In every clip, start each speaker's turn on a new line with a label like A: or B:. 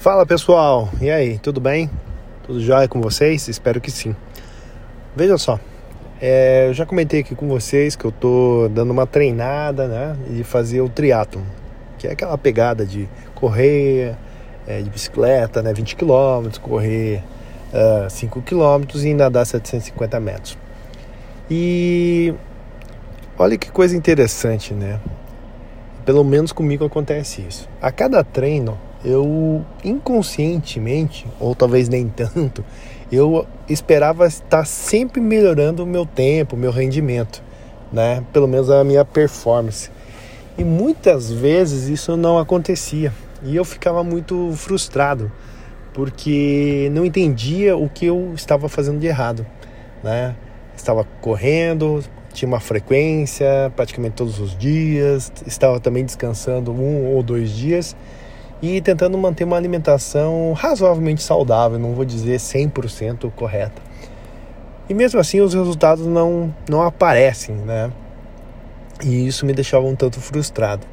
A: Fala pessoal, e aí, tudo bem? Tudo jóia com vocês? Espero que sim. Veja só, é, eu já comentei aqui com vocês que eu tô dando uma treinada, né, de fazer o triatlo, que é aquela pegada de correr é, de bicicleta, né, 20 km, correr uh, 5 km e nadar 750 metros. E olha que coisa interessante, né? Pelo menos comigo acontece isso. A cada treino eu inconscientemente, ou talvez nem tanto, eu esperava estar sempre melhorando o meu tempo, meu rendimento, né? Pelo menos a minha performance. E muitas vezes isso não acontecia. E eu ficava muito frustrado, porque não entendia o que eu estava fazendo de errado, né? Estava correndo, tinha uma frequência praticamente todos os dias, estava também descansando um ou dois dias e tentando manter uma alimentação razoavelmente saudável, não vou dizer 100% correta. E mesmo assim os resultados não, não aparecem, né? E isso me deixava um tanto frustrado.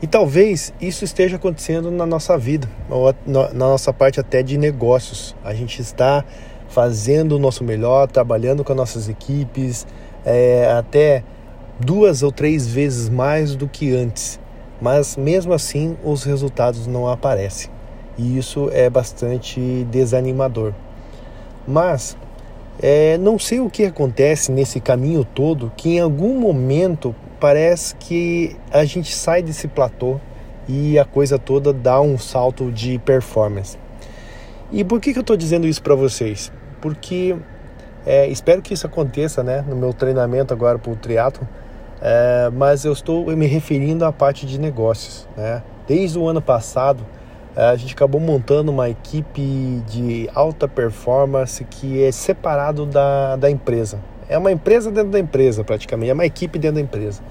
A: E talvez isso esteja acontecendo na nossa vida, ou na nossa parte até de negócios. A gente está fazendo o nosso melhor, trabalhando com as nossas equipes, é, até duas ou três vezes mais do que antes mas mesmo assim os resultados não aparecem e isso é bastante desanimador. Mas é, não sei o que acontece nesse caminho todo que em algum momento parece que a gente sai desse platô e a coisa toda dá um salto de performance. E por que, que eu estou dizendo isso para vocês? Porque é, espero que isso aconteça né, no meu treinamento agora para o triatlo é, mas eu estou me referindo à parte de negócios. Né? Desde o ano passado, é, a gente acabou montando uma equipe de alta performance que é separado da, da empresa. É uma empresa dentro da empresa, praticamente, é uma equipe dentro da empresa.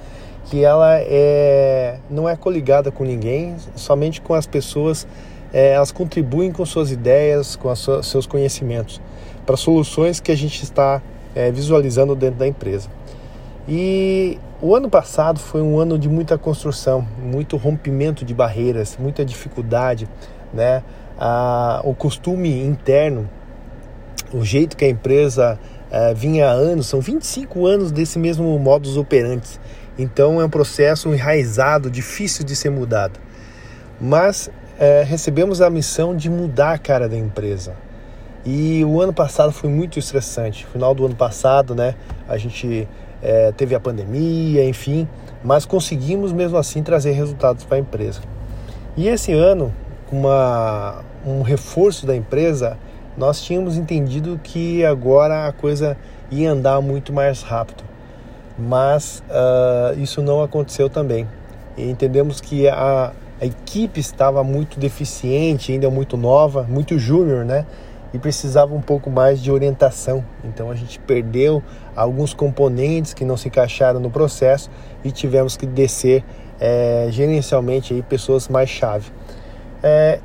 A: Que ela é, não é coligada com ninguém, somente com as pessoas, é, elas contribuem com suas ideias, com seus conhecimentos, para soluções que a gente está é, visualizando dentro da empresa. E o ano passado foi um ano de muita construção, muito rompimento de barreiras, muita dificuldade, né? Ah, o costume interno, o jeito que a empresa eh, vinha há anos, são 25 anos desse mesmo modus operandi. Então é um processo enraizado, difícil de ser mudado. Mas eh, recebemos a missão de mudar a cara da empresa. E o ano passado foi muito estressante. Final do ano passado, né? A gente é, teve a pandemia, enfim, mas conseguimos mesmo assim trazer resultados para a empresa. E esse ano, com uma, um reforço da empresa, nós tínhamos entendido que agora a coisa ia andar muito mais rápido, mas uh, isso não aconteceu também. E entendemos que a, a equipe estava muito deficiente, ainda muito nova, muito júnior, né? E precisava um pouco mais de orientação. Então a gente perdeu alguns componentes que não se encaixaram no processo e tivemos que descer é, gerencialmente aí pessoas mais chave. É,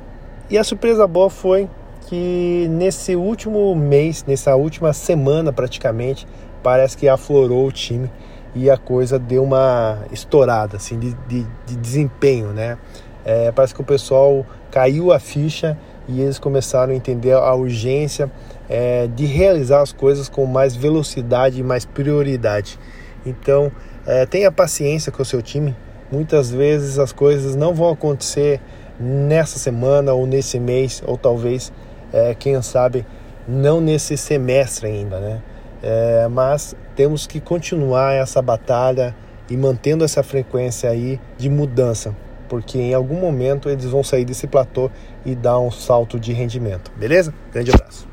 A: e a surpresa boa foi que nesse último mês, nessa última semana praticamente, parece que aflorou o time e a coisa deu uma estourada assim de, de, de desempenho, né? É, parece que o pessoal caiu a ficha e eles começaram a entender a urgência é, de realizar as coisas com mais velocidade e mais prioridade. Então, é, tenha paciência com o seu time. Muitas vezes as coisas não vão acontecer nessa semana ou nesse mês, ou talvez, é, quem sabe, não nesse semestre ainda, né? É, mas temos que continuar essa batalha e mantendo essa frequência aí de mudança porque em algum momento eles vão sair desse platô e dar um salto de rendimento. Beleza? Grande abraço.